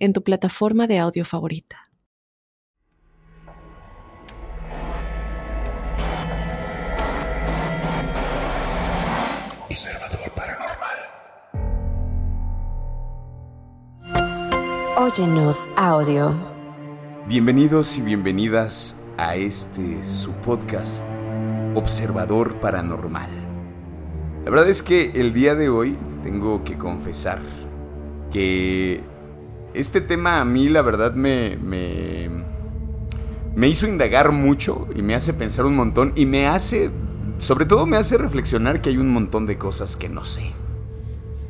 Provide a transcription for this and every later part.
en tu plataforma de audio favorita. Observador Paranormal. Óyenos audio. Bienvenidos y bienvenidas a este su podcast, Observador Paranormal. La verdad es que el día de hoy tengo que confesar que este tema a mí la verdad me, me, me hizo indagar mucho y me hace pensar un montón y me hace, sobre todo me hace reflexionar que hay un montón de cosas que no sé.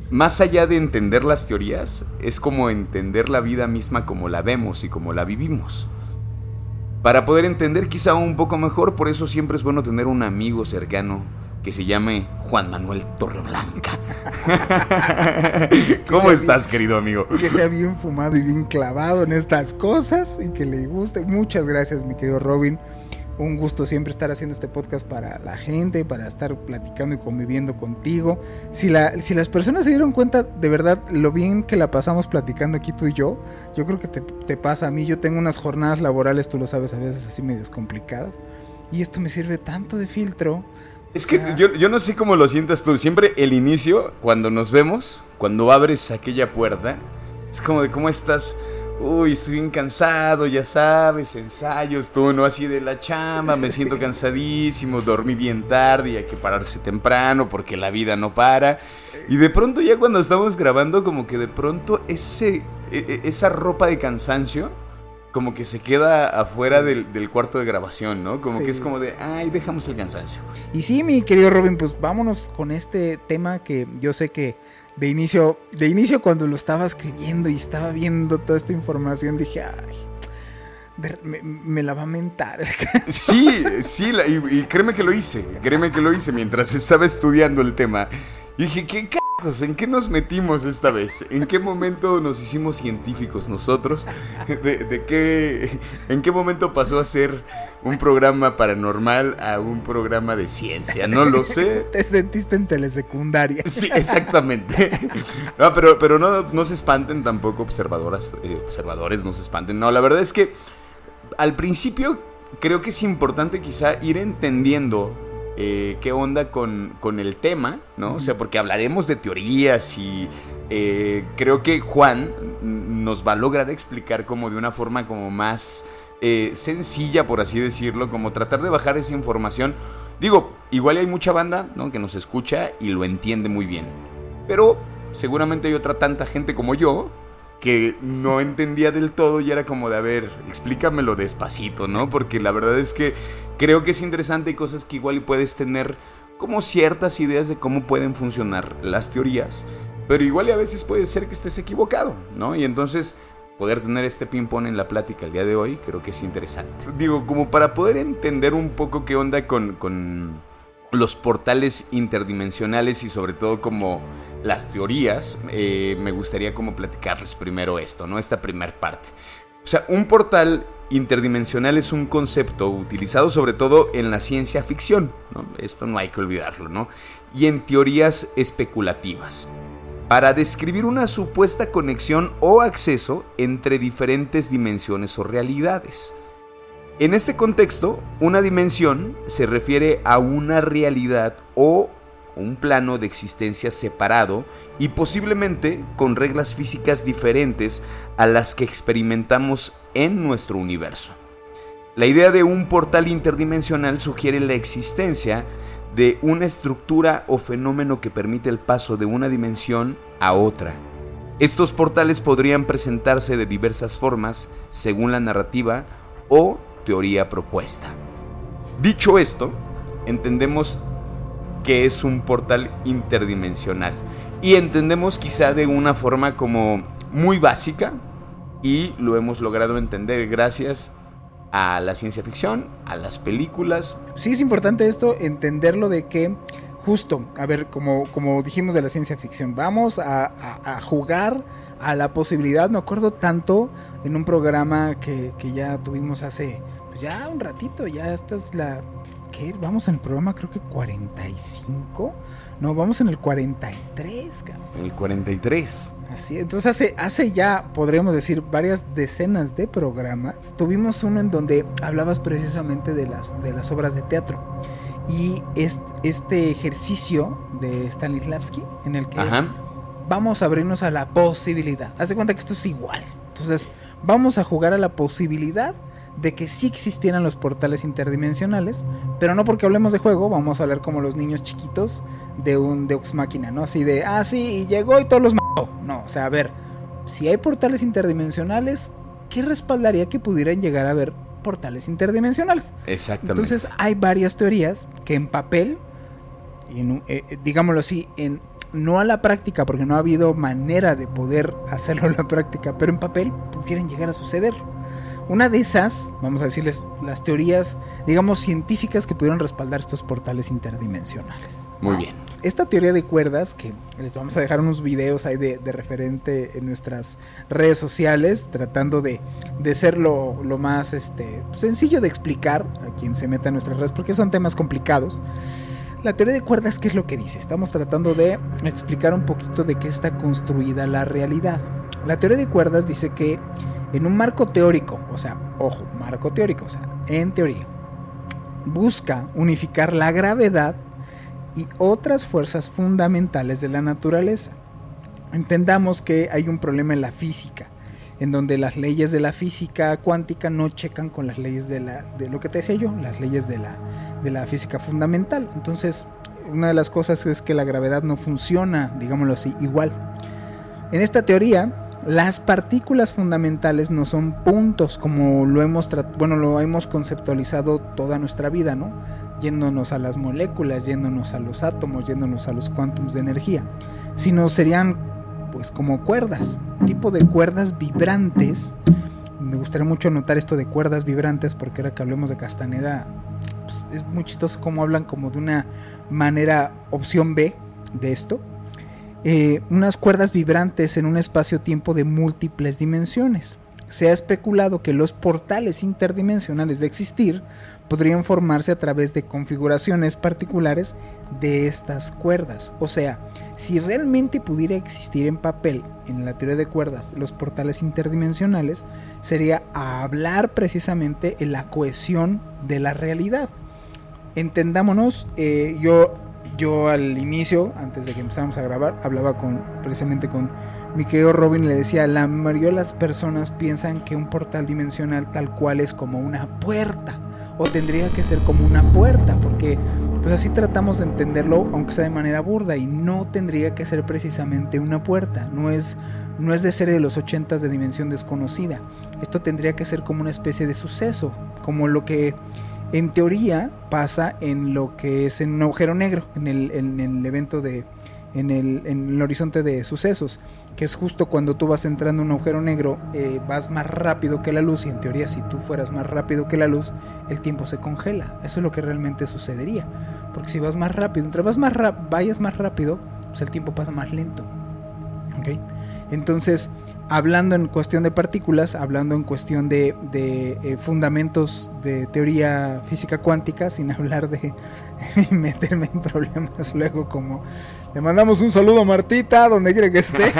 Más allá de entender las teorías, es como entender la vida misma como la vemos y como la vivimos. Para poder entender quizá un poco mejor, por eso siempre es bueno tener un amigo cercano que se llame Juan Manuel Torreblanca. ¿Cómo estás, querido amigo? Que sea bien fumado y bien clavado en estas cosas y que le guste. Muchas gracias, mi querido Robin. Un gusto siempre estar haciendo este podcast para la gente, para estar platicando y conviviendo contigo. Si, la, si las personas se dieron cuenta de verdad lo bien que la pasamos platicando aquí tú y yo, yo creo que te, te pasa a mí. Yo tengo unas jornadas laborales, tú lo sabes, a veces así medios complicadas. Y esto me sirve tanto de filtro es que yo, yo, no sé cómo lo sientas tú. Siempre el inicio, cuando nos vemos, cuando abres aquella puerta, es como de cómo estás. Uy, estoy bien cansado, ya sabes, ensayos, tú no así de la chamba, me siento cansadísimo, dormí bien tarde y hay que pararse temprano porque la vida no para. Y de pronto ya cuando estamos grabando, como que de pronto ese, e, e, esa ropa de cansancio como que se queda afuera del, cuarto de grabación, ¿no? Como que es como de, ay, dejamos el cansancio. Y sí, mi querido Robin, pues vámonos con este tema que yo sé que de inicio, de inicio cuando lo estaba escribiendo y estaba viendo toda esta información, dije, ay, me, la va a mentar. Sí, sí, y, y, créeme que lo hice, créeme que lo hice mientras estaba estudiando el tema. Y dije, ¿qué ¿En qué nos metimos esta vez? ¿En qué momento nos hicimos científicos nosotros? ¿De, qué, ¿En qué momento pasó a ser un programa paranormal a un programa de ciencia? No lo sé. Te sentiste en telesecundaria. Sí, exactamente. No, pero, pero no, no se espanten tampoco observadoras, eh, observadores, no se espanten. No, la verdad es que al principio creo que es importante quizá ir entendiendo eh, qué onda con, el tema, ¿no? O sea, porque hablaremos de teorías y eh, creo que Juan nos va a lograr explicar como de una forma como más eh, sencilla, por así decirlo, como tratar de bajar esa información. Digo, igual hay mucha banda, ¿no? Que nos escucha y lo entiende muy bien. Pero seguramente hay otra tanta gente como yo que no entendía del todo y era como de, a ver, explícamelo despacito, ¿no? Porque la verdad es que creo que es interesante y cosas que igual puedes tener como ciertas ideas de cómo pueden funcionar las teorías, pero igual y a veces puede ser que estés equivocado, ¿no? Y entonces poder tener este ping-pong en la plática el día de hoy creo que es interesante. Digo, como para poder entender un poco qué onda con, con los portales interdimensionales y sobre todo como las teorías, eh, me gustaría como platicarles primero esto, ¿no? Esta primera parte. O sea, un portal interdimensional es un concepto utilizado sobre todo en la ciencia ficción, ¿no? Esto no hay que olvidarlo, ¿no? Y en teorías especulativas, para describir una supuesta conexión o acceso entre diferentes dimensiones o realidades. En este contexto, una dimensión se refiere a una realidad o un plano de existencia separado y posiblemente con reglas físicas diferentes a las que experimentamos en nuestro universo. La idea de un portal interdimensional sugiere la existencia de una estructura o fenómeno que permite el paso de una dimensión a otra. Estos portales podrían presentarse de diversas formas según la narrativa o teoría propuesta. Dicho esto, entendemos que es un portal interdimensional y entendemos quizá de una forma como muy básica y lo hemos logrado entender gracias a la ciencia ficción, a las películas. Sí es importante esto, entenderlo de que justo, a ver, como, como dijimos de la ciencia ficción, vamos a, jugar a la posibilidad, me acuerdo tanto en un programa que, que ya tuvimos hace, pues ya un ratito, ya esta es la, ¿qué? Vamos en el programa creo que 45, no, vamos en el 43, El 43. Así, entonces hace, hace ya, podríamos decir, varias decenas de programas. Tuvimos uno en donde hablabas precisamente de las, de las obras de teatro. Y este ejercicio de Stanislavski, en el que vamos a abrirnos a la posibilidad. Haz de cuenta que esto es igual. Entonces, vamos a jugar a la posibilidad de que sí existieran los portales interdimensionales, pero no porque hablemos de juego, vamos a hablar como los niños chiquitos de un Deux Máquina, ¿no? Así de, ah, sí, y llegó y todos los mató. No, o sea, a ver, si hay portales interdimensionales, ¿qué respaldaría que pudieran llegar a haber portales interdimensionales? Exactamente. Entonces, hay varias teorías que en papel, y en, eh, eh, digámoslo así, en no a la práctica, porque no ha habido manera de poder hacerlo a la práctica, pero en papel pudieran llegar a suceder. Una de esas, vamos a decirles, las teorías, digamos, científicas que pudieron respaldar estos portales interdimensionales. Muy bien. Esta teoría de cuerdas, que les vamos a dejar unos videos ahí de, referente en nuestras redes sociales, tratando de, de ser lo, más este, sencillo de explicar a quien se meta en nuestras redes, porque son temas complicados. La teoría de cuerdas, ¿qué es lo que dice? Estamos tratando de explicar un poquito de qué está construida la realidad. La teoría de cuerdas dice que en un marco teórico, o sea, ojo, marco teórico, o sea, en teoría, busca unificar la gravedad y otras fuerzas fundamentales de la naturaleza. Entendamos que hay un problema en la física, en donde las leyes de la física cuántica no checan con las leyes de, la, de lo que te decía yo, las leyes de la, de la física fundamental. Entonces, una de las cosas es que la gravedad no funciona, digámoslo así, igual. En esta teoría, las partículas fundamentales no son puntos como lo hemos bueno, lo hemos conceptualizado toda nuestra vida, ¿no? Yéndonos a las moléculas, yéndonos a los átomos, yéndonos a los cuántums de energía, sino serían pues como cuerdas, tipo de cuerdas vibrantes. Me gustaría mucho notar esto de cuerdas vibrantes porque ahora que hablemos de Castaneda pues, es muy chistoso como hablan como de una manera opción B de esto eh, unas cuerdas vibrantes en un espacio-tiempo de múltiples dimensiones. Se ha especulado que los portales interdimensionales de existir podrían formarse a través de configuraciones particulares de estas cuerdas. O sea, si realmente pudiera existir en papel, en la teoría de cuerdas, los portales interdimensionales, sería hablar precisamente en la cohesión de la realidad. Entendámonos, eh, yo yo al inicio, antes de que empezáramos a grabar, hablaba con precisamente con mi querido Robin le decía, la mayoría de las personas piensan que un portal dimensional tal cual es como una puerta o tendría que ser como una puerta, porque pues así tratamos de entenderlo, aunque sea de manera burda, y no tendría que ser precisamente una puerta, no es, no es de serie de los 80 de dimensión desconocida, esto tendría que ser como una especie de suceso, como lo que en teoría pasa en lo que es en un agujero negro, en el, en el evento de, en el, en el, horizonte de sucesos, que es justo cuando tú vas entrando en un agujero negro, eh, vas más rápido que la luz y en teoría si tú fueras más rápido que la luz, el tiempo se congela. Eso es lo que realmente sucedería, porque si vas más rápido, entre vas más vayas más rápido, pues el tiempo pasa más lento. ¿Ok? Entonces, hablando en cuestión de partículas, hablando en cuestión de, eh, fundamentos de teoría física cuántica, sin hablar de meterme en problemas luego como le mandamos un saludo a Martita, donde quiere que esté.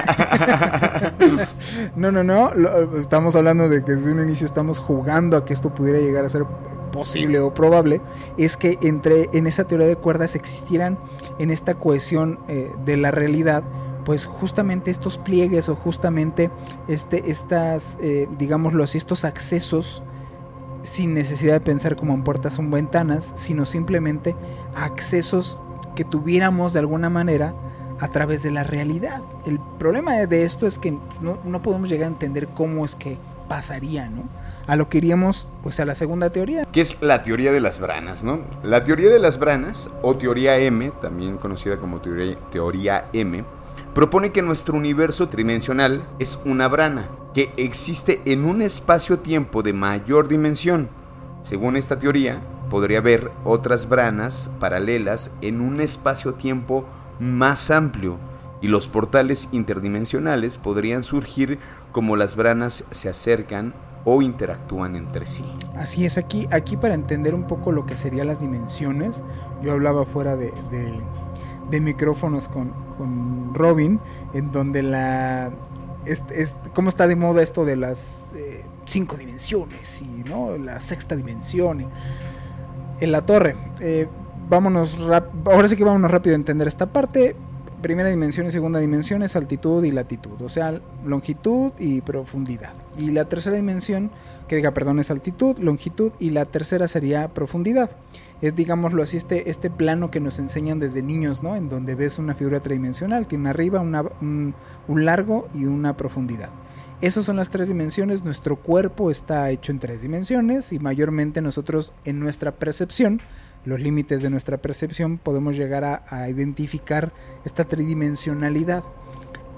no, no, no, estamos hablando de que desde un inicio estamos jugando a que esto pudiera llegar a ser posible o probable, es que entre en esa teoría de cuerdas existieran en esta cohesión eh, de la realidad pues justamente estos pliegues o justamente este, estas, eh, digámoslo así, estos accesos sin necesidad de pensar como en puertas o ventanas, sino simplemente accesos que tuviéramos de alguna manera a través de la realidad. El problema de esto es que no, no podemos llegar a entender cómo es que pasaría, ¿no? A lo que iríamos, pues a la segunda teoría. Que es la teoría de las branas, ¿no? La teoría de las branas, o teoría M, también conocida como teoría, teoría M, propone que nuestro universo tridimensional es una brana. que existe en un espacio-tiempo de mayor dimensión. Según esta teoría, podría haber otras branas paralelas en un espacio-tiempo más amplio y los portales interdimensionales podrían surgir como las branas se acercan o interactúan entre sí. Así es, aquí, aquí para entender un poco lo que serían las dimensiones, yo hablaba fuera de, de, micrófonos con, con, Robin, en donde la... Es, ¿Cómo está de moda esto de las eh, cinco dimensiones y ¿no? la sexta dimensión? en la torre. Eh, vámonos, ahora sí que vámonos rápido a entender esta parte primera dimensión y segunda dimensión es altitud y latitud, o sea, longitud y profundidad. Y la tercera dimensión, que diga, perdón, es altitud, longitud y la tercera sería profundidad. Es, digámoslo así, este, este plano que nos enseñan desde niños, ¿no? En donde ves una figura tridimensional, tiene arriba, un, un largo y una profundidad. Esas son las tres dimensiones, nuestro cuerpo está hecho en tres dimensiones y mayormente nosotros en nuestra percepción los límites de nuestra percepción, podemos llegar a, identificar esta tridimensionalidad.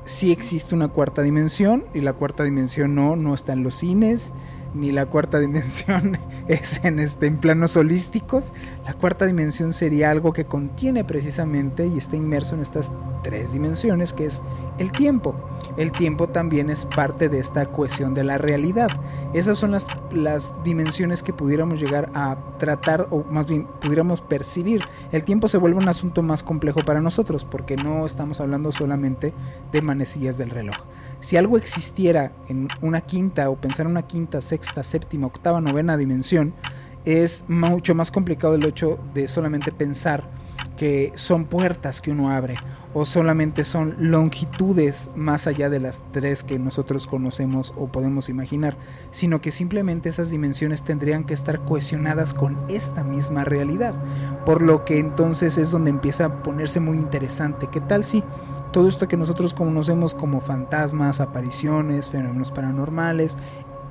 Si existe una cuarta dimensión y la cuarta dimensión no, no está en los cines, ni la cuarta dimensión es en, este, en planos holísticos. La cuarta dimensión sería algo que contiene precisamente y está inmerso en estas tres dimensiones, que es el tiempo. El tiempo también es parte de esta cohesión de la realidad. Esas son las, las dimensiones que pudiéramos llegar a tratar, o más bien pudiéramos percibir. El tiempo se vuelve un asunto más complejo para nosotros, porque no estamos hablando solamente de manecillas del reloj. Si algo existiera en una quinta o pensar en una quinta, sexta, séptima, octava, novena dimensión, es mucho más complicado el hecho de solamente pensar que son puertas que uno abre o solamente son longitudes más allá de las tres que nosotros conocemos o podemos imaginar, sino que simplemente esas dimensiones tendrían que estar cohesionadas con esta misma realidad. Por lo que entonces es donde empieza a ponerse muy interesante. ¿Qué tal si todo esto que nosotros conocemos como fantasmas, apariciones, fenómenos paranormales,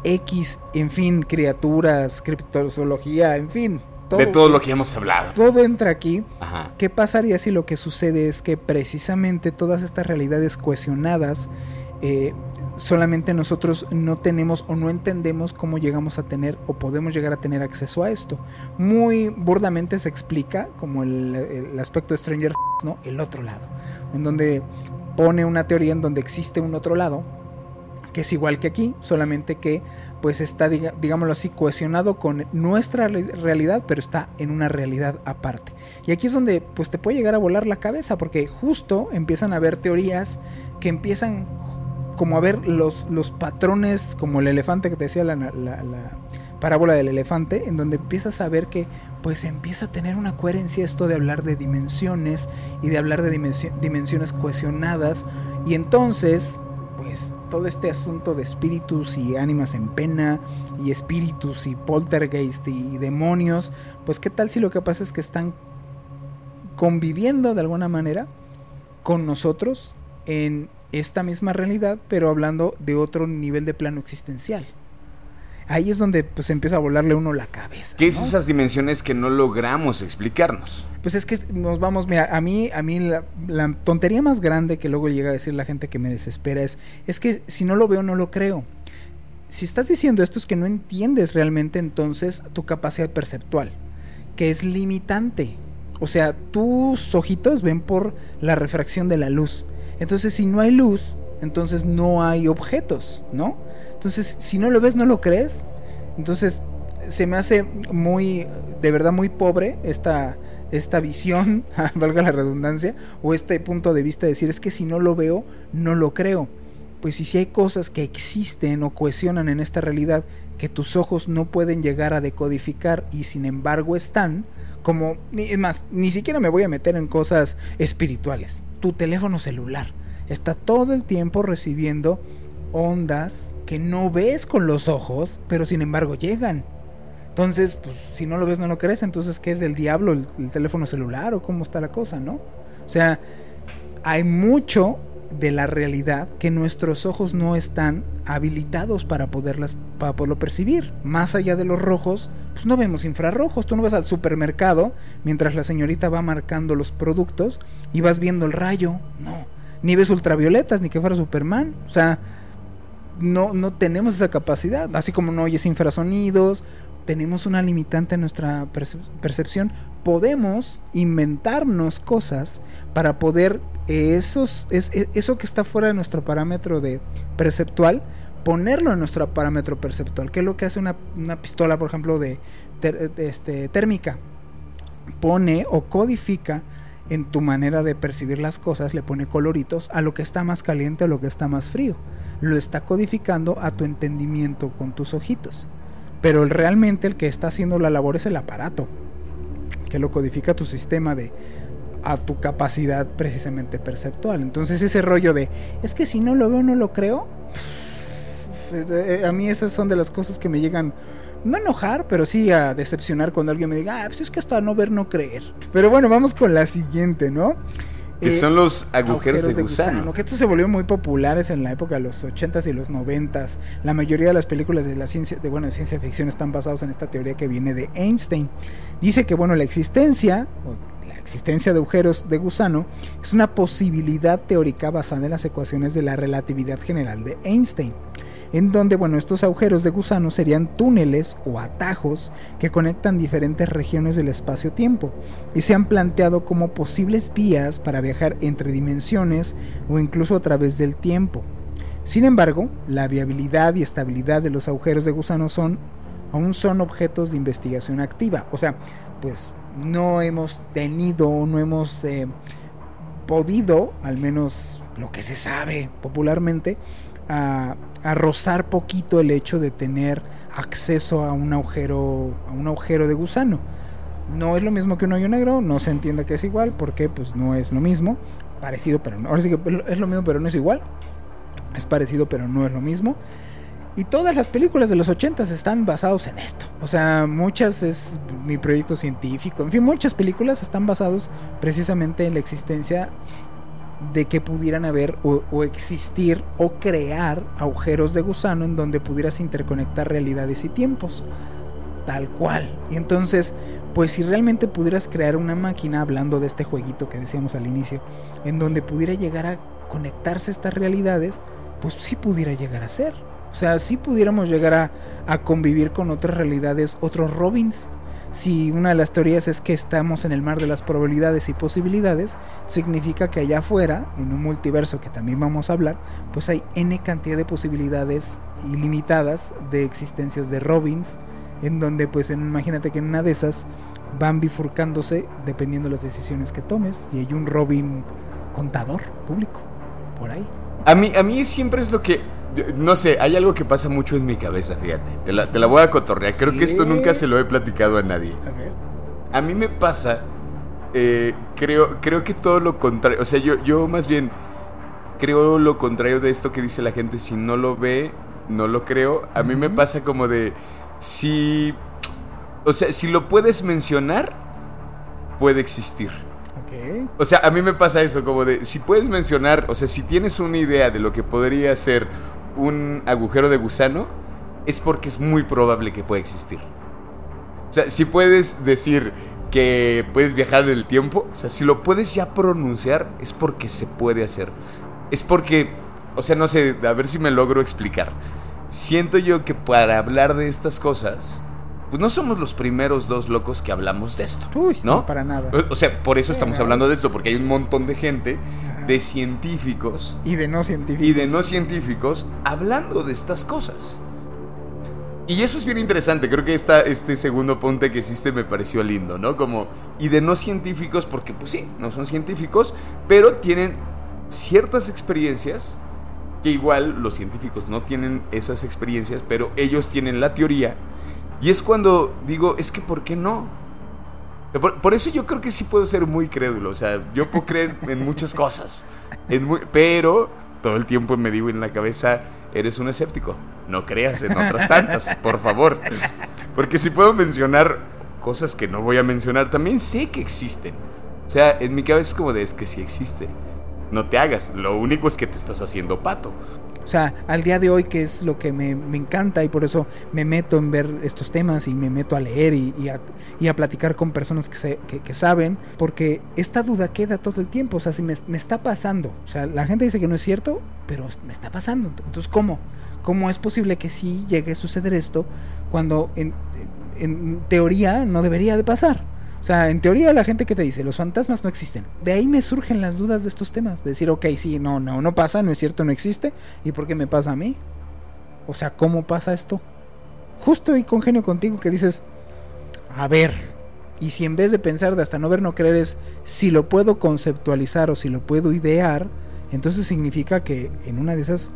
X, en fin, criaturas, criptozoología, en fin. De todo lo que hemos hablado. Todo entra aquí. ¿Qué pasaría si lo que sucede es que precisamente todas estas realidades cohesionadas eh, solamente nosotros no tenemos o no entendemos cómo llegamos a tener o podemos llegar a tener acceso a esto. Muy burdamente se explica como el, aspecto de Stranger ¿no? El otro lado, en donde pone una teoría en donde existe un otro lado que es igual que aquí, solamente que pues está, digámoslo así, cohesionado con nuestra realidad, pero está en una realidad aparte. Y aquí es donde pues te puede llegar a volar la cabeza, porque justo empiezan a haber teorías que empiezan como a ver los, los patrones, como el elefante que te decía la, parábola del elefante, en donde empiezas a ver que pues empieza a tener una coherencia esto de hablar de dimensiones y de hablar de dimensiones cohesionadas. Y entonces, pues todo este asunto de espíritus y ánimas en pena y espíritus y poltergeist y demonios, pues qué tal si lo que pasa es que están conviviendo de alguna manera con nosotros en esta misma realidad, pero hablando de otro nivel de plano existencial. Ahí es donde pues empieza a volarle uno la cabeza. ¿Qué es esas dimensiones que no logramos explicarnos? Pues es que nos vamos, mira, a mí, a mí la, tontería más grande que luego llega a decir la gente que me desespera es, es que si no lo veo no lo creo. Si estás diciendo esto es que no entiendes realmente entonces tu capacidad perceptual, que es limitante. O sea, tus ojitos ven por la refracción de la luz. Entonces, si no hay luz, entonces no hay objetos, ¿no? Entonces, si no lo ves, no lo crees. Entonces, se me hace muy, de verdad, muy pobre esta, esta visión, valga la redundancia, o este punto de vista de decir, es que si no lo veo, no lo creo. Pues si hay cosas que existen o cohesionan en esta realidad que tus ojos no pueden llegar a decodificar y sin embargo están, como, es más, ni siquiera me voy a meter en cosas espirituales tu teléfono celular. Está todo el tiempo recibiendo ondas que no ves con los ojos, pero sin embargo llegan. Entonces, pues, si no lo ves, no lo crees. Entonces, ¿qué es del diablo el, el teléfono celular o cómo está la cosa, no? O sea, hay mucho de la realidad que nuestros ojos no están habilitados para poderlas para poderlo percibir. Más allá de los rojos, pues no vemos infrarrojos. Tú no vas al supermercado mientras la señorita va marcando los productos y vas viendo el rayo. No, ni ves ultravioletas ni que fuera Superman. O sea, no, no tenemos esa capacidad. Así como no oyes infrasonidos, tenemos una limitante en nuestra percepción. Podemos inventarnos cosas para poder esos, es, e, eso que está fuera de nuestro parámetro de perceptual, ponerlo en nuestro parámetro perceptual. ¿Qué es lo que hace una, pistola, por ejemplo, de, este, térmica? Pone o codifica en tu manera de percibir las cosas, le pone coloritos a lo que está más caliente o lo que está más frío. Lo está codificando a tu entendimiento con tus ojitos. Pero realmente el que está haciendo la labor es el aparato, que lo codifica tu sistema de a tu capacidad precisamente perceptual. Entonces ese rollo de, es que si no lo veo no lo creo, a mí esas son de las cosas que me llegan no enojar, pero sí a decepcionar cuando alguien me diga, ah, pues es que hasta no ver, no creer. Pero bueno, vamos con la siguiente, ¿no? Que eh, son los agujeros, de, gusano. Que esto se volvió muy populares en la época de los 80s y los 90s. La mayoría de las películas de la ciencia, de bueno, de ciencia ficción están basadas en esta teoría que viene de Einstein. Dice que bueno, la existencia la existencia de agujeros de gusano es una posibilidad teórica basada en las ecuaciones de la relatividad general de Einstein en donde bueno, estos agujeros de gusano serían túneles o atajos que conectan diferentes regiones del espacio-tiempo y se han planteado como posibles vías para viajar entre dimensiones o incluso a través del tiempo. Sin embargo, la viabilidad y estabilidad de los agujeros de gusano son aún son objetos de investigación activa, o sea, pues no hemos tenido o no hemos eh, podido, al menos lo que se sabe popularmente, a, rozar poquito el hecho de tener acceso a un agujero a un agujero de gusano. No es lo mismo que un hoyo negro, no se entiende que es igual, porque pues no es lo mismo, parecido pero no, ahora sí que es lo mismo pero no es igual. Es parecido pero no es lo mismo. Y todas las películas de los 80 están basadas en esto. O sea, muchas es mi proyecto científico. En fin, muchas películas están basadas precisamente en la existencia de que pudieran haber o, existir o crear agujeros de gusano en donde pudieras interconectar realidades y tiempos. Tal cual. Y entonces, pues si realmente pudieras crear una máquina, hablando de este jueguito que decíamos al inicio, en donde pudiera llegar a conectarse estas realidades, pues sí pudiera llegar a ser. O sea, sí pudiéramos llegar a, a convivir con otras realidades, otros Robins, si una de las teorías es que estamos en el mar de las probabilidades y posibilidades, significa que allá afuera, en un multiverso que también vamos a hablar, pues hay n cantidad de posibilidades ilimitadas de existencias de Robins, en donde pues imagínate que en una de esas van bifurcándose dependiendo de las decisiones que tomes y hay un Robin contador público por ahí. A mí, a mí siempre es lo que no sé, hay algo que pasa mucho en mi cabeza, fíjate. Te la, voy a cotorrear. Creo que esto nunca se lo he platicado a nadie. A, mí me pasa, eh, creo, creo que todo lo contrario. O sea, yo, yo más bien creo lo contrario de esto que dice la gente. Si no lo ve, no lo creo. A mí me pasa como de, si... O sea, si lo puedes mencionar, puede existir. O sea, a mí me pasa eso, como de, si puedes mencionar, o sea, si tienes una idea de lo que podría ser un agujero de gusano, es porque es muy probable que pueda existir. O sea, si puedes decir que puedes viajar en el tiempo, o sea, si lo puedes ya pronunciar, es porque se puede hacer. Es porque, o sea, no sé, a ver si me logro explicar. Siento yo que para hablar de estas cosas, pues no somos los primeros dos locos que hablamos de esto. Uy, ¿no? para nada. O sea, por eso estamos hablando de esto, porque hay un montón de gente, de científicos. Y de no científicos. Y de no científicos hablando de estas cosas. Y eso es bien interesante, creo que esta, este segundo punto que hiciste me pareció lindo, ¿no? Como, y de no científicos, porque pues sí, no son científicos, pero tienen ciertas experiencias que igual los científicos no tienen esas experiencias, pero ellos tienen la teoría y es cuando digo, es que ¿por qué no? Por, eso yo creo que sí puedo ser muy crédulo. O sea, yo puedo creer en muchas cosas. pero todo el tiempo me digo en la cabeza, eres un escéptico. No creas en otras tantas, por favor. Porque si puedo mencionar cosas que no voy a mencionar, también sé que existen. O sea, en mi cabeza es como de, es que sí existe. No te hagas. Lo único es que te estás haciendo pato. O sea, al día de hoy, que es lo que me, encanta y por eso me meto en ver estos temas y me meto a leer y, a, platicar con personas que, que, saben, porque esta duda queda todo el tiempo. O sea, si me, está pasando, o sea, la gente dice que no es cierto, pero me está pasando. Entonces, ¿cómo? ¿cómo es posible que sí llegue a suceder esto cuando en, en teoría no debería de pasar? O sea, en teoría la gente que te dice, los fantasmas no existen. De ahí me surgen las dudas de estos temas. De decir, ok, sí, no, no, no pasa, no es cierto, no existe. ¿Y por qué me pasa a mí? O sea, ¿cómo pasa esto? Justo y congenio contigo que dices, a ver, y si en vez de pensar de hasta no ver, no creer es si lo puedo conceptualizar o si lo puedo idear, entonces significa que en una de esas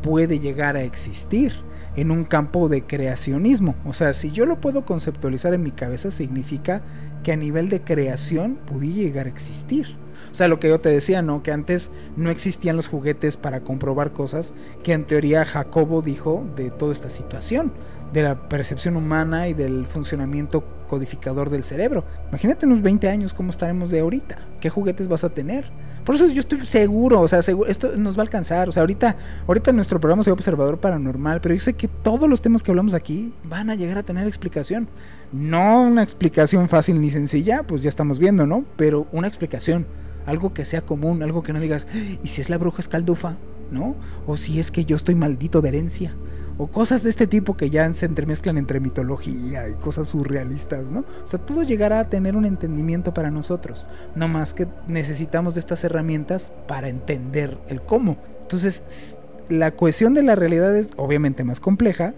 puede llegar a existir en un campo de creacionismo. O sea, si yo lo puedo conceptualizar en mi cabeza, significa que a nivel de creación pudiera llegar a existir. O sea, lo que yo te decía, ¿no? Que antes no existían los juguetes para comprobar cosas, que en teoría Jacobo dijo de toda esta situación, de la percepción humana y del funcionamiento codificador del cerebro. Imagínate unos 20 años cómo estaremos de ahorita. ¿Qué juguetes vas a tener? Por eso yo estoy seguro, o sea, esto nos va a alcanzar. O sea, ahorita, ahorita nuestro programa es observador paranormal, pero yo sé que todos los temas que hablamos aquí van a llegar a tener explicación. No una explicación fácil ni sencilla, pues ya estamos viendo, ¿no? Pero una explicación. Algo que sea común, algo que no digas, ¿y si es la bruja escaldufa? ¿No? O si es que yo estoy maldito de herencia o cosas de este tipo que ya se entremezclan entre mitología y cosas surrealistas, ¿no? O sea, todo llegará a tener un entendimiento para nosotros, no más que necesitamos de estas herramientas para entender el cómo. Entonces, la cohesión de la realidad es obviamente más compleja,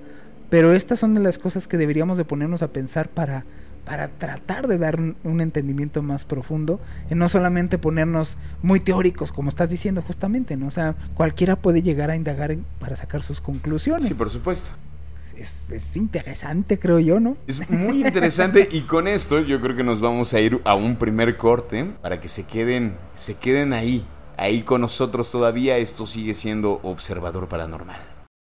pero estas son de las cosas que deberíamos de ponernos a pensar para para tratar de dar un, entendimiento más profundo, y no solamente ponernos muy teóricos, como estás diciendo justamente, ¿no? O sea, cualquiera puede llegar a indagar para sacar sus conclusiones. Sí, por supuesto. Es, es, interesante, creo yo, ¿no? Es muy interesante y con esto yo creo que nos vamos a ir a un primer corte para que se queden, se queden ahí, ahí con nosotros todavía. Esto sigue siendo Observador Paranormal.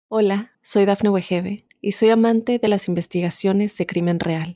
Hola, soy Dafne Wegebe y soy amante de las investigaciones de crimen real.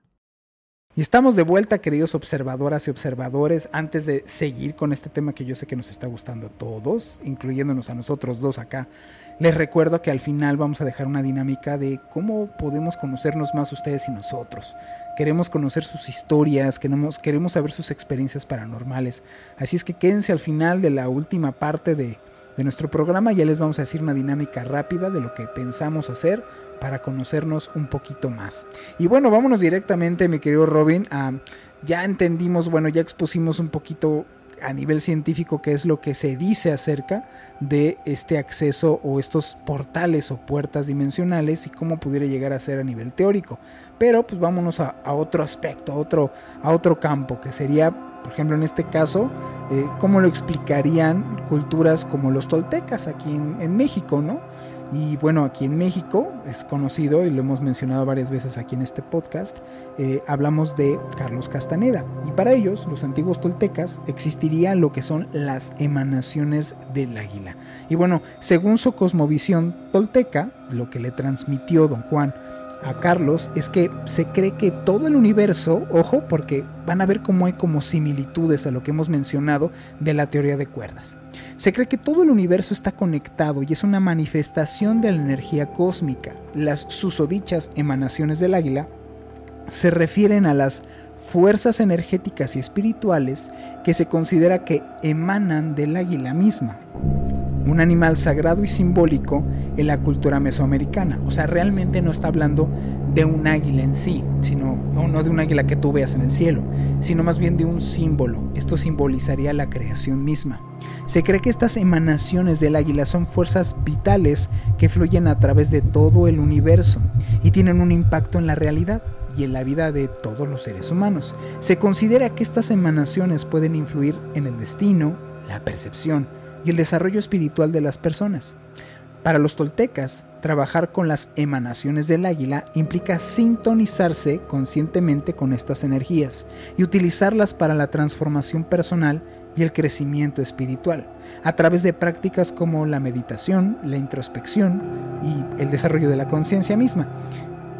Y estamos de vuelta, queridos observadoras y observadores, antes de seguir con este tema que yo sé que nos está gustando a todos, incluyéndonos a nosotros dos acá. Les recuerdo que al final vamos a dejar una dinámica de cómo podemos conocernos más ustedes y nosotros. Queremos conocer sus historias, queremos, queremos saber sus experiencias paranormales. Así es que quédense al final de la última parte de, de nuestro programa. Ya les vamos a decir una dinámica rápida de lo que pensamos hacer para conocernos un poquito más. Y bueno, vámonos directamente, mi querido Robin, ya entendimos, bueno, ya expusimos un poquito a nivel científico qué es lo que se dice acerca de este acceso o estos portales o puertas dimensionales y cómo pudiera llegar a ser a nivel teórico. Pero pues vámonos a, otro aspecto, a otro, a otro campo, que sería, por ejemplo, en este caso, eh, cómo lo explicarían culturas como los toltecas aquí en México, ¿no? Y bueno, aquí en México es conocido y lo hemos mencionado varias veces aquí en este podcast, eh, hablamos de Carlos Castaneda. Y para ellos, los antiguos toltecas, existiría lo que son las emanaciones del águila. Y bueno, según su cosmovisión tolteca, lo que le transmitió don Juan a Carlos es que se cree que todo el universo, ojo, porque van a ver cómo hay como similitudes a lo que hemos mencionado de la teoría de cuerdas. Se cree que todo el universo está conectado y es una manifestación de la energía cósmica. Las susodichas emanaciones del águila se refieren a las fuerzas energéticas y espirituales que se considera que emanan del águila misma un animal sagrado y simbólico en la cultura mesoamericana. O sea, realmente no está hablando de un águila en sí, sino no de un águila que tú veas en el cielo, sino más bien de un símbolo. Esto simbolizaría la creación misma. Se cree que estas emanaciones del águila son fuerzas vitales que fluyen a través de todo el universo y tienen un impacto en la realidad y en la vida de todos los seres humanos. Se considera que estas emanaciones pueden influir en el destino, la percepción, y el desarrollo espiritual de las personas. Para los toltecas, trabajar con las emanaciones del águila implica sintonizarse conscientemente con estas energías y utilizarlas para la transformación personal y el crecimiento espiritual, a través de prácticas como la meditación, la introspección y el desarrollo de la conciencia misma.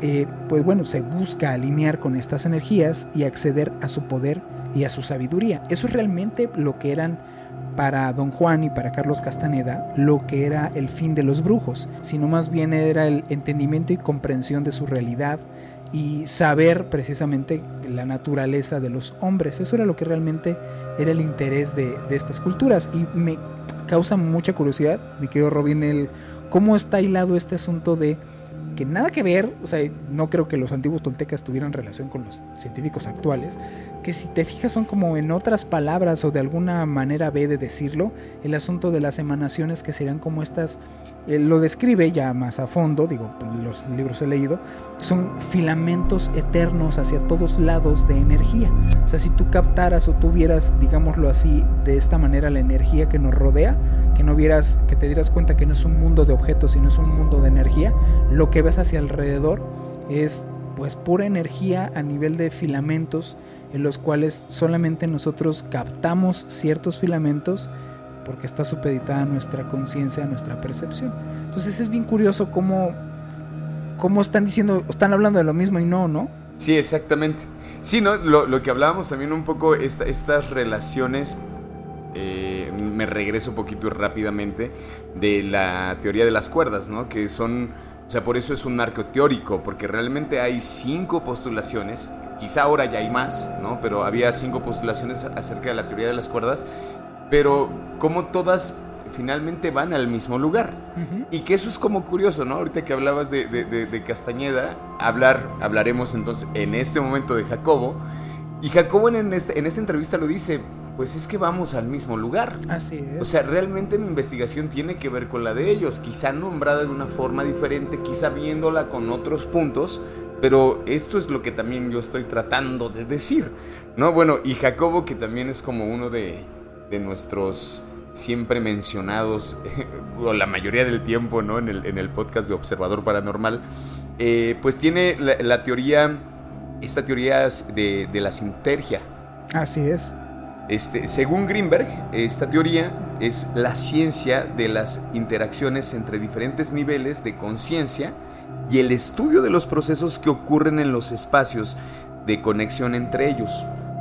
eh, pues bueno, se busca alinear con estas energías y acceder a su poder y a su sabiduría. Eso es realmente lo que eran para don Juan y para Carlos Castaneda lo que era el fin de los brujos, sino más bien era el entendimiento y comprensión de su realidad y saber precisamente la naturaleza de los hombres. Eso era lo que realmente era el interés de, estas culturas y me causa mucha curiosidad, mi querido Robin, el cómo está hilado este asunto de que nada que ver, o sea, no creo que los antiguos toltecas tuvieran relación con los científicos actuales, que si te fijas son como en otras palabras o de alguna manera B de decirlo, el asunto de las emanaciones que serían como estas lo describe ya más a fondo, digo, los libros he leído, son filamentos eternos hacia todos lados de energía. O sea, si tú captaras o tuvieras, digámoslo así, de esta manera la energía que nos rodea, que no vieras, que te dieras cuenta que no es un mundo de objetos, sino es un mundo de energía, lo que ves hacia alrededor es pues pura energía a nivel de filamentos en los cuales solamente nosotros captamos ciertos filamentos porque está supeditada a nuestra conciencia, a nuestra percepción. Entonces es bien curioso cómo, cómo están diciendo, están hablando de lo mismo y no, ¿no? Sí, exactamente. Sí, ¿no? Lo, que hablábamos también un poco, estas relaciones, eh, me regreso un poquito rápidamente, de la teoría de las cuerdas, ¿no? Que son, o sea, por eso es un marco teórico, porque realmente hay cinco postulaciones, quizá ahora ya hay más, ¿no? Pero había cinco postulaciones acerca de la teoría de las cuerdas pero como todas finalmente van al mismo lugar. Y que eso es como curioso, ¿no? Ahorita que hablabas de, Castañeda, hablar, hablaremos entonces en este momento de Jacobo. Y Jacobo en, este, en esta entrevista lo dice, pues es que vamos al mismo lugar. Así es. O sea, realmente mi investigación tiene que ver con la de ellos, quizá nombrada de una forma diferente, quizá viéndola con otros puntos, pero esto es lo que también yo estoy tratando de decir, ¿no? Bueno, y Jacobo, que también es como uno de de nuestros siempre mencionados, o la mayoría del tiempo, ¿no? En el, en el podcast de Observador Paranormal, eh, pues tiene la, teoría, esta teoría de, de, la sintergia. Así es. Este, según Greenberg, esta teoría es la ciencia de las interacciones entre diferentes niveles de conciencia y el estudio de los procesos que ocurren en los espacios de conexión entre ellos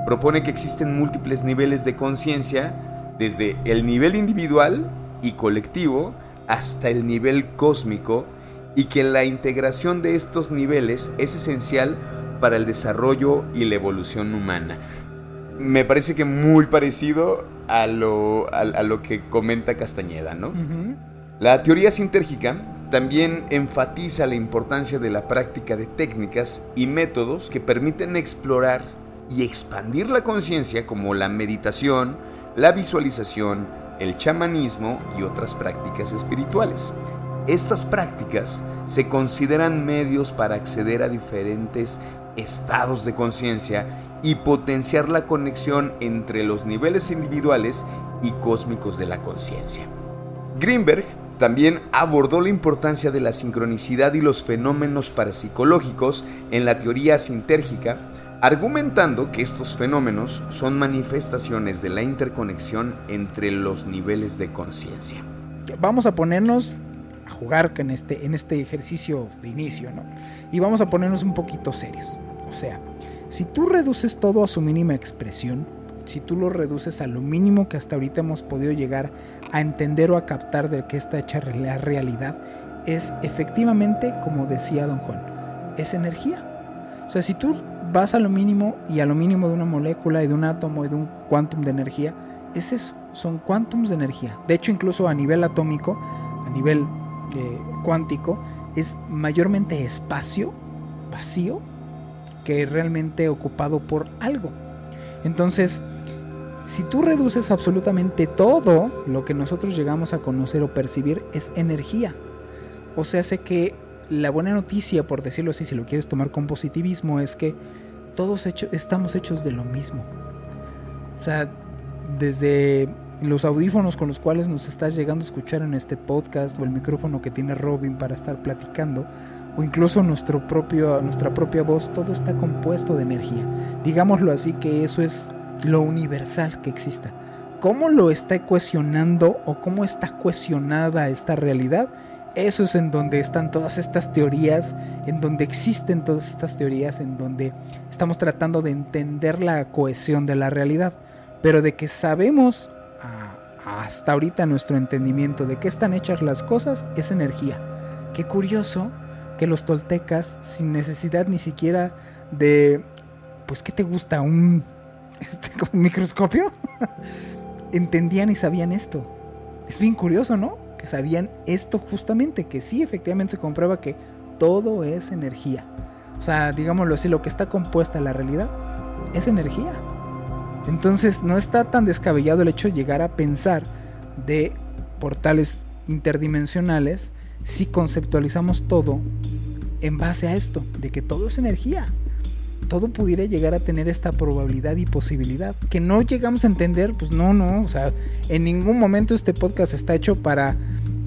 propone que existen múltiples niveles de conciencia, desde el nivel individual y colectivo hasta el nivel cósmico, y que la integración de estos niveles es esencial para el desarrollo y la evolución humana. Me parece que muy parecido a lo, lo que comenta Castañeda, ¿no? La teoría sintérgica también enfatiza la importancia de la práctica de técnicas y métodos que permiten explorar y expandir la conciencia como la meditación, la visualización, el chamanismo y otras prácticas espirituales. Estas prácticas se consideran medios para acceder a diferentes estados de conciencia y potenciar la conexión entre los niveles individuales y cósmicos de la conciencia. Greenberg también abordó la importancia de la sincronicidad y los fenómenos parapsicológicos en la teoría sintérgica argumentando que estos fenómenos son manifestaciones de la interconexión entre los niveles de conciencia. Vamos a ponernos a jugar en este, en este ejercicio de inicio, ¿no? Y vamos a ponernos un poquito serios. O sea, si tú reduces todo a su mínima expresión, si tú lo reduces a lo mínimo que hasta ahorita hemos podido llegar a entender o a captar de que está hecha la realidad, es efectivamente, como decía don Juan, es energía. O sea, si tú vas a lo mínimo y a lo mínimo de una molécula y de un átomo y de un quantum de energía, es eso, son quantums de energía. De hecho, incluso a nivel atómico, a nivel eh, cuántico, es mayormente espacio vacío que realmente ocupado por algo. Entonces, si tú reduces absolutamente todo lo que nosotros llegamos a conocer o percibir es energía. O sea, sé que la buena noticia, por decirlo así, si lo quieres tomar con positivismo, es que todos estamos hechos de lo mismo. O sea, desde los audífonos con los cuales nos estás llegando a escuchar en este podcast o el micrófono que tiene Robin para estar platicando o incluso nuestro propio, nuestra propia voz, todo está compuesto de energía. Digámoslo así que eso es lo universal que exista. ¿Cómo lo está ecuacionando o cómo está cuestionada esta realidad? Eso es en donde están todas estas teorías, en donde existen todas estas teorías, en donde estamos tratando de entender la cohesión de la realidad, pero de que sabemos hasta ahorita nuestro entendimiento de qué están hechas las cosas es energía. Qué curioso que los toltecas, sin necesidad ni siquiera de, pues, ¿qué te gusta? ¿Un, este, un microscopio? Entendían y sabían esto. Es bien curioso, ¿no? Que sabían esto justamente, que sí, efectivamente se comprueba que todo es energía. O sea, digámoslo así, lo que está compuesta la realidad es energía. Entonces no está tan descabellado el hecho de llegar a pensar de portales interdimensionales si conceptualizamos todo en base a esto, de que todo es energía. Todo pudiera llegar a tener esta probabilidad y posibilidad. Que no llegamos a entender, pues no, no. O sea, en ningún momento este podcast está hecho para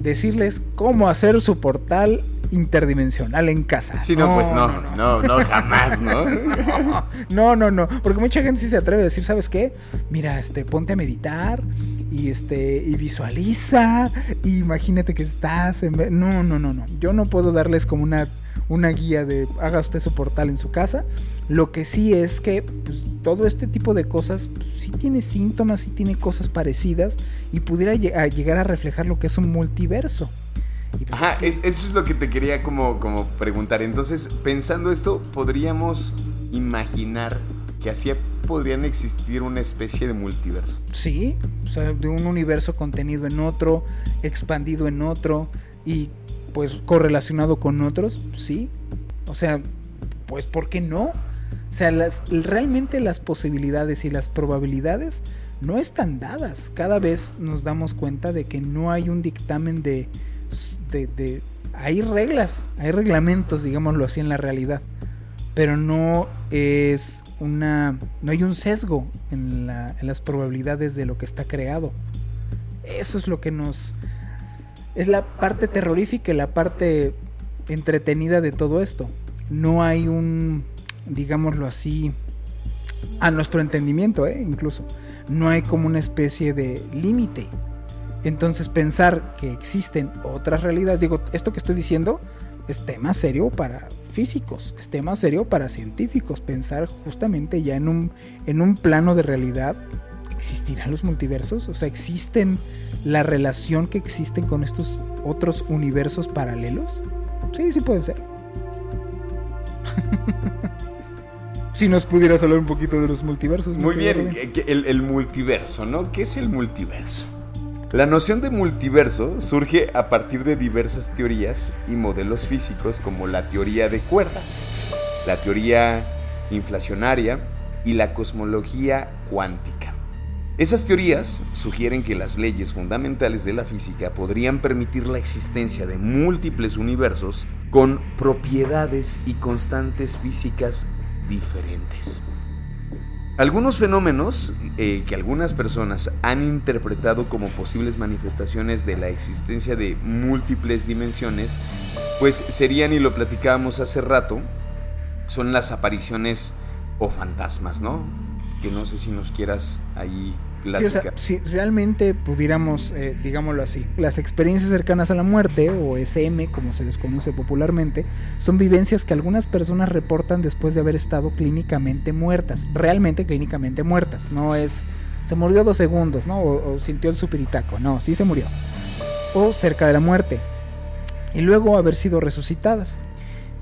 decirles cómo hacer su portal interdimensional en casa. Sí, no, pues no, no, no, jamás, ¿no? no, no, no, porque mucha gente sí se atreve a decir, ¿sabes qué? Mira, este, ponte a meditar y este, y visualiza, y imagínate que estás en... No, no, no, no, yo no puedo darles como una, una guía de haga usted su portal en su casa. Lo que sí es que pues, todo este tipo de cosas pues, sí tiene síntomas, sí tiene cosas parecidas y pudiera llegar a reflejar lo que es un multiverso. Pues Ajá, eso es lo que te quería como, como preguntar. Entonces, pensando esto, podríamos imaginar que así podrían existir una especie de multiverso. Sí, o sea, de un universo contenido en otro, expandido en otro y pues correlacionado con otros, sí. O sea, pues ¿por qué no? O sea, realmente las posibilidades y las probabilidades no están dadas. Cada vez nos damos cuenta de que no hay un dictamen de, de, hay reglas, hay reglamentos, digámoslo así, en la realidad. Pero no es una. No hay un sesgo en las probabilidades de lo que está creado. Eso es lo que nos. Es la parte terrorífica y la parte entretenida de todo esto. No hay un. Digámoslo así. A nuestro entendimiento, ¿eh? incluso. No hay como una especie de límite entonces pensar que existen otras realidades, digo, esto que estoy diciendo es tema serio para físicos, es tema serio para científicos, pensar justamente ya en un, en un plano de realidad, ¿existirán los multiversos? O sea, ¿existen la relación que existen con estos otros universos paralelos? Sí, sí puede ser. si nos pudieras hablar un poquito de los multiversos. Muy bien, el, el multiverso, ¿no? ¿Qué es el multiverso? La noción de multiverso surge a partir de diversas teorías y modelos físicos como la teoría de cuerdas, la teoría inflacionaria y la cosmología cuántica. Esas teorías sugieren que las leyes fundamentales de la física podrían permitir la existencia de múltiples universos con propiedades y constantes físicas diferentes. Algunos fenómenos eh, que algunas personas han interpretado como posibles manifestaciones de la existencia de múltiples dimensiones, pues serían, y lo platicábamos hace rato, son las apariciones o fantasmas, ¿no? Que no sé si nos quieras ahí si realmente pudiéramos, eh, digámoslo así, las experiencias cercanas a la muerte, o SM como se les conoce popularmente, son vivencias que algunas personas reportan después de haber estado clínicamente muertas, realmente clínicamente muertas, no es, se murió dos segundos, ¿no? O, sintió el supiritaco, no, sí se murió, o cerca de la muerte, y luego haber sido resucitadas.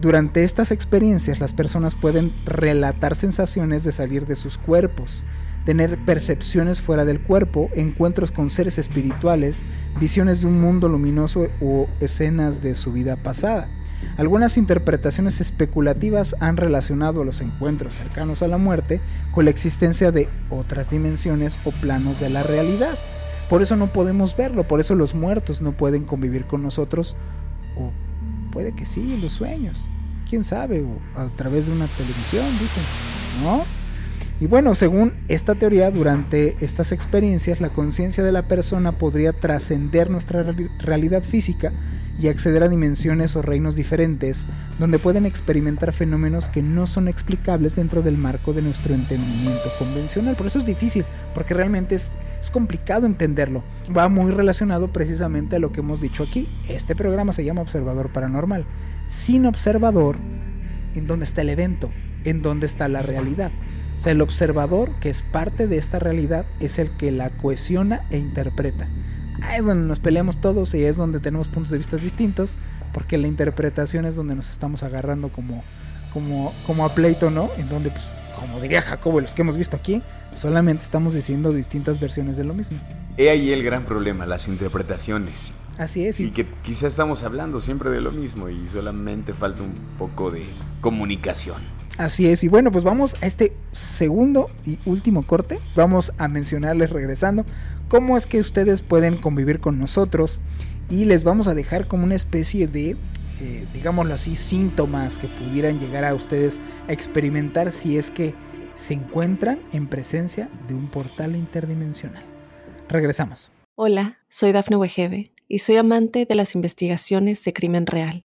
Durante estas experiencias las personas pueden relatar sensaciones de salir de sus cuerpos, tener percepciones fuera del cuerpo, encuentros con seres espirituales, visiones de un mundo luminoso o escenas de su vida pasada. Algunas interpretaciones especulativas han relacionado los encuentros cercanos a la muerte con la existencia de otras dimensiones o planos de la realidad. Por eso no podemos verlo, por eso los muertos no pueden convivir con nosotros, o puede que sí, los sueños, quién sabe, o a través de una televisión, dicen, ¿no? Y bueno, según esta teoría, durante estas experiencias, la conciencia de la persona podría trascender nuestra realidad física y acceder a dimensiones o reinos diferentes, donde pueden experimentar fenómenos que no son explicables dentro del marco de nuestro entendimiento convencional. Por eso es difícil, porque realmente es, complicado entenderlo. Va muy relacionado precisamente a lo que hemos dicho aquí. Este programa se llama Observador Paranormal. Sin observador, ¿en dónde está el evento? ¿En dónde está la realidad? O sea, el observador, que es parte de esta realidad, es el que la cohesiona e interpreta. Ahí es donde nos peleamos todos y es donde tenemos puntos de vista distintos, porque la interpretación es donde nos estamos agarrando como, como, como a pleito, ¿no? En donde, pues, como diría Jacobo, los que hemos visto aquí, solamente estamos diciendo distintas versiones de lo mismo. He ahí el gran problema, las interpretaciones. Así es. Y, y que quizá estamos hablando siempre de lo mismo y solamente falta un poco de comunicación. Así es, y bueno, pues vamos a este segundo y último corte. Vamos a mencionarles regresando cómo es que ustedes pueden convivir con nosotros y les vamos a dejar como una especie de, eh, digámoslo así, síntomas que pudieran llegar a ustedes a experimentar si es que se encuentran en presencia de un portal interdimensional. Regresamos. Hola, soy Dafne Wegebe y soy amante de las investigaciones de crimen real.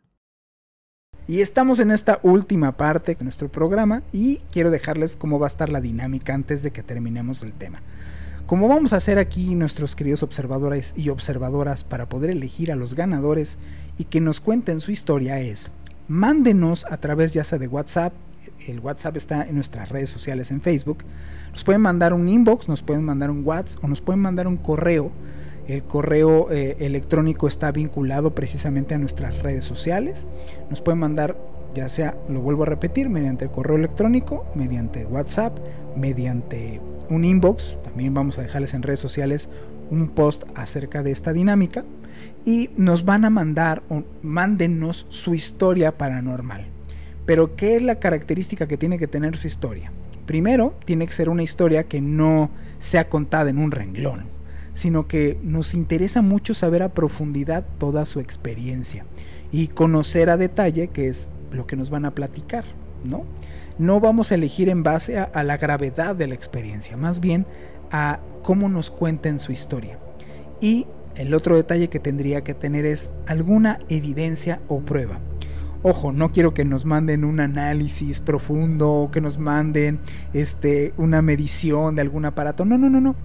Y estamos en esta última parte de nuestro programa y quiero dejarles cómo va a estar la dinámica antes de que terminemos el tema. Como vamos a hacer aquí nuestros queridos observadores y observadoras para poder elegir a los ganadores y que nos cuenten su historia es, mándenos a través ya sea de WhatsApp, el WhatsApp está en nuestras redes sociales en Facebook, nos pueden mandar un inbox, nos pueden mandar un WhatsApp o nos pueden mandar un correo el correo eh, electrónico está vinculado precisamente a nuestras redes sociales. Nos pueden mandar, ya sea, lo vuelvo a repetir, mediante el correo electrónico, mediante WhatsApp, mediante un inbox. También vamos a dejarles en redes sociales un post acerca de esta dinámica. Y nos van a mandar, o mándenos su historia paranormal. Pero, ¿qué es la característica que tiene que tener su historia? Primero, tiene que ser una historia que no sea contada en un renglón sino que nos interesa mucho saber a profundidad toda su experiencia y conocer a detalle qué es lo que nos van a platicar, ¿no? No vamos a elegir en base a, a la gravedad de la experiencia, más bien a cómo nos cuenten su historia. Y el otro detalle que tendría que tener es alguna evidencia o prueba. Ojo, no quiero que nos manden un análisis profundo o que nos manden este, una medición de algún aparato. No, no, no, no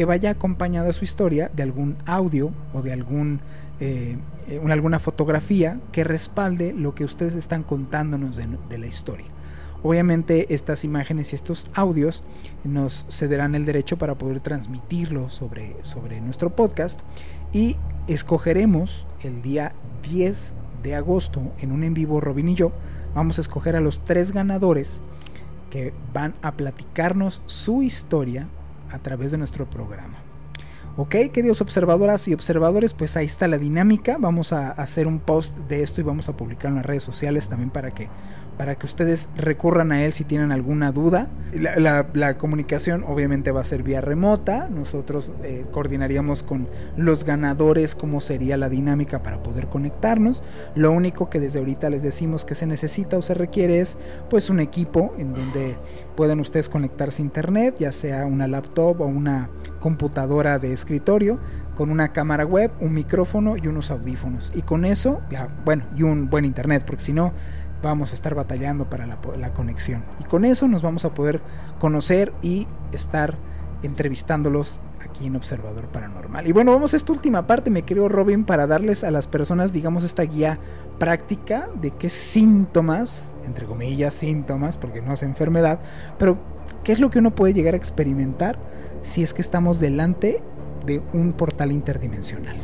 que vaya acompañada su historia de algún audio o de algún, eh, eh, una, alguna fotografía que respalde lo que ustedes están contándonos de, de la historia. Obviamente estas imágenes y estos audios nos cederán el derecho para poder transmitirlo sobre, sobre nuestro podcast y escogeremos el día 10 de agosto en un en vivo Robin y yo vamos a escoger a los tres ganadores que van a platicarnos su historia a través de nuestro programa. Ok, queridos observadoras y observadores, pues ahí está la dinámica. Vamos a hacer un post de esto y vamos a publicar en las redes sociales también para que para que ustedes recurran a él si tienen alguna duda. La, comunicación obviamente va a ser vía remota. Nosotros eh, coordinaríamos con los ganadores cómo sería la dinámica para poder conectarnos. Lo único que desde ahorita les decimos que se necesita o se requiere es pues un equipo en donde puedan ustedes conectarse a internet, ya sea una laptop o una computadora de escritorio con una cámara web, un micrófono y unos audífonos. Y con eso, ya, bueno, y un buen internet, porque si no, vamos a estar batallando para la, conexión. Y con eso nos vamos a poder conocer y estar entrevistándolos aquí en Observador Paranormal. Y bueno, vamos a esta última parte, me creo Robin, para darles a las personas, digamos, esta guía práctica de qué síntomas, entre comillas, síntomas, porque no es enfermedad, pero qué es lo que uno puede llegar a experimentar si es que estamos delante de un portal interdimensional.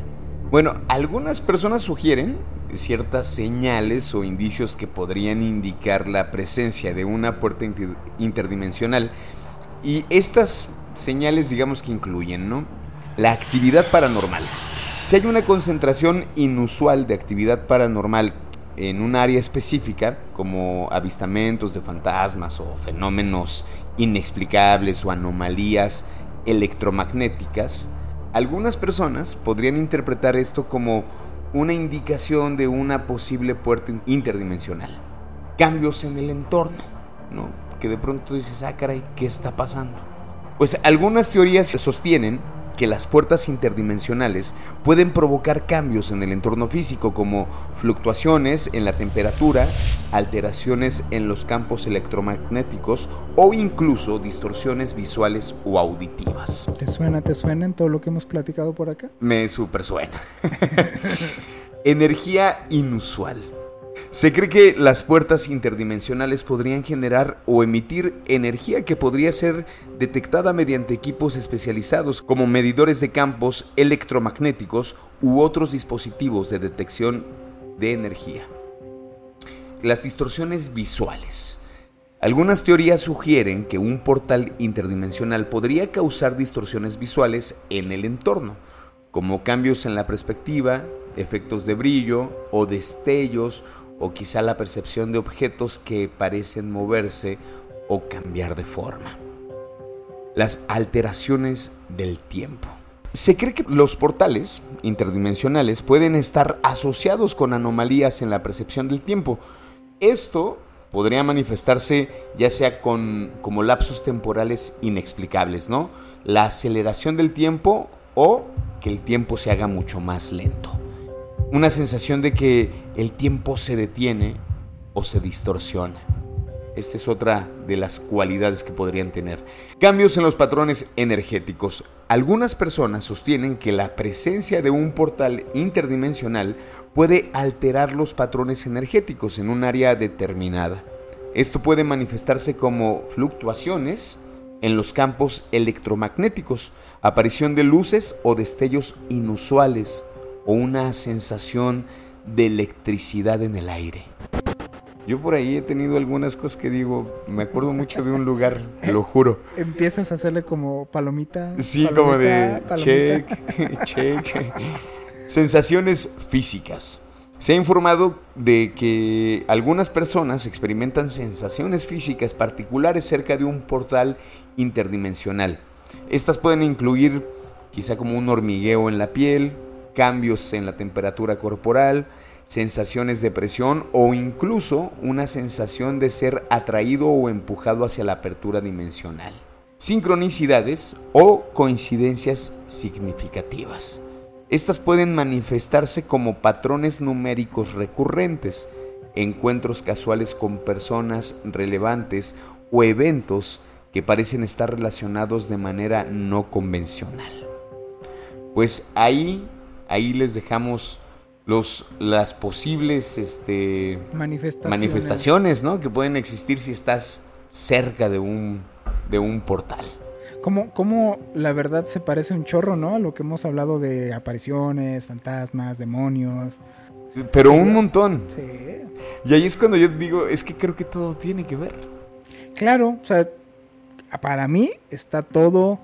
Bueno, algunas personas sugieren ciertas señales o indicios que podrían indicar la presencia de una puerta interdimensional. Y estas señales, digamos que incluyen, ¿no? la actividad paranormal. Si hay una concentración inusual de actividad paranormal en un área específica, como avistamientos de fantasmas o fenómenos inexplicables o anomalías electromagnéticas, algunas personas podrían interpretar esto como una indicación de una posible puerta interdimensional. Cambios en el entorno, ¿no? Que de pronto dices, ah, caray, ¿qué está pasando? Pues algunas teorías sostienen que las puertas interdimensionales pueden provocar cambios en el entorno físico como fluctuaciones en la temperatura, alteraciones en los campos electromagnéticos o incluso distorsiones visuales o auditivas. ¿Te suena, te suena en todo lo que hemos platicado por acá? Me super suena. Energía inusual. Se cree que las puertas interdimensionales podrían generar o emitir energía que podría ser detectada mediante equipos especializados como medidores de campos electromagnéticos u otros dispositivos de detección de energía. Las distorsiones visuales. Algunas teorías sugieren que un portal interdimensional podría causar distorsiones visuales en el entorno, como cambios en la perspectiva, efectos de brillo o destellos o quizá la percepción de objetos que parecen moverse o cambiar de forma. Las alteraciones del tiempo. Se cree que los portales interdimensionales pueden estar asociados con anomalías en la percepción del tiempo. Esto podría manifestarse ya sea con como lapsos temporales inexplicables, ¿no? La aceleración del tiempo o que el tiempo se haga mucho más lento una sensación de que el tiempo se detiene o se distorsiona. Esta es otra de las cualidades que podrían tener. Cambios en los patrones energéticos. Algunas personas sostienen que la presencia de un portal interdimensional puede alterar los patrones energéticos en un área determinada. Esto puede manifestarse como fluctuaciones en los campos electromagnéticos, aparición de luces o destellos inusuales, o una sensación de electricidad en el aire. Yo por ahí he tenido algunas cosas que digo, me acuerdo mucho de un lugar, te lo juro. Empiezas a hacerle como palomita. Sí, como de check, check. Sensaciones físicas. Se ha informado de que algunas personas experimentan sensaciones físicas particulares cerca de un portal interdimensional. Estas pueden incluir quizá como un hormigueo en la piel, cambios en la temperatura corporal, sensaciones de presión o incluso una sensación de ser atraído o empujado hacia la apertura dimensional. Sincronicidades o coincidencias significativas. Estas pueden manifestarse como patrones numéricos recurrentes, encuentros casuales con personas relevantes o eventos que parecen estar relacionados de manera no convencional. Pues ahí ahí les dejamos los, las posibles este, manifestaciones. manifestaciones ¿no? que pueden existir si estás cerca de un, de un portal. Como, como la verdad se parece un chorro, ¿no? A lo que hemos hablado de apariciones, fantasmas, demonios. Pero un montón. Sí. Y ahí es cuando yo digo, es que creo que todo tiene que ver. Claro, o sea, para mí está todo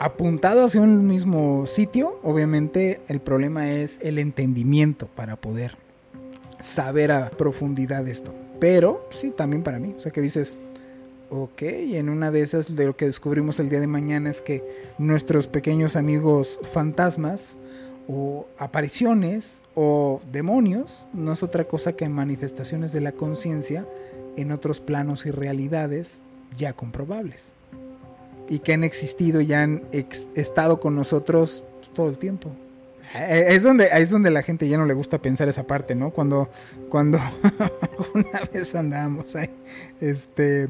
apuntado hacia un mismo sitio, obviamente el problema es el entendimiento para poder saber a profundidad esto. Pero sí, también para mí. O sea, que dices, ok, en una de esas de lo que descubrimos el día de mañana es que nuestros pequeños amigos fantasmas o apariciones o demonios no es otra cosa que manifestaciones de la conciencia en otros planos y realidades ya comprobables y que han existido y han estado con nosotros todo el tiempo. Eh, es donde, es donde la gente ya no le gusta pensar esa parte, ¿no? Cuando, cuando una vez andábamos ahí, este,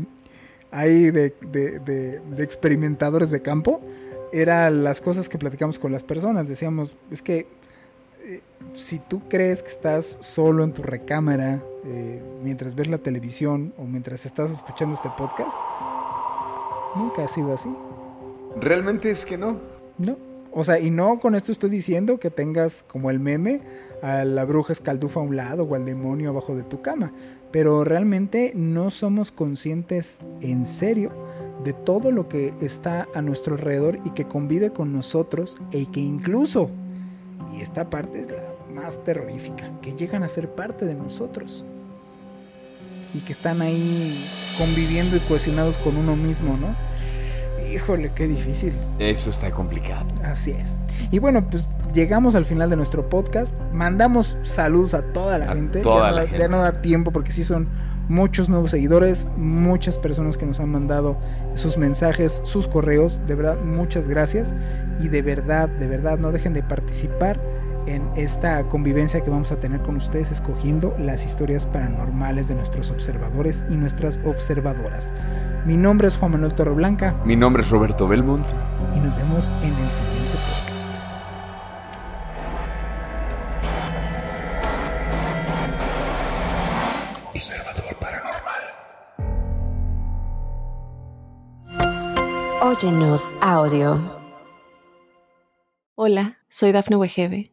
ahí de, de, experimentadores de campo, eran las cosas que platicamos con las personas. Decíamos, es que eh, si tú crees que estás solo en tu recámara eh, mientras ves la televisión o mientras estás escuchando este podcast, Nunca ha sido así. Realmente es que no. No. O sea, y no con esto estoy diciendo que tengas como el meme a la bruja escaldufa a un lado o al demonio abajo de tu cama. Pero realmente no somos conscientes en serio de todo lo que está a nuestro alrededor y que convive con nosotros y que incluso, y esta parte es la más terrorífica, que llegan a ser parte de nosotros y que están ahí conviviendo y cohesionados con uno mismo, ¿no? Híjole, qué difícil. Eso está complicado. Así es. Y bueno, pues llegamos al final de nuestro podcast. Mandamos saludos a toda la A gente. toda ya, la no, gente. ya no da tiempo porque sí son muchos nuevos seguidores, muchas personas que nos han mandado sus mensajes, sus correos. De verdad, muchas gracias. Y de verdad, de verdad, no dejen de participar en esta convivencia que vamos a tener con ustedes escogiendo las historias paranormales de nuestros observadores y nuestras observadoras. Mi nombre es Juan Manuel Torreblanca Mi nombre es Roberto Belmont. y nos vemos en el siguiente podcast. Observador Paranormal. Óyenos audio. Hola, soy Dafne Wegebe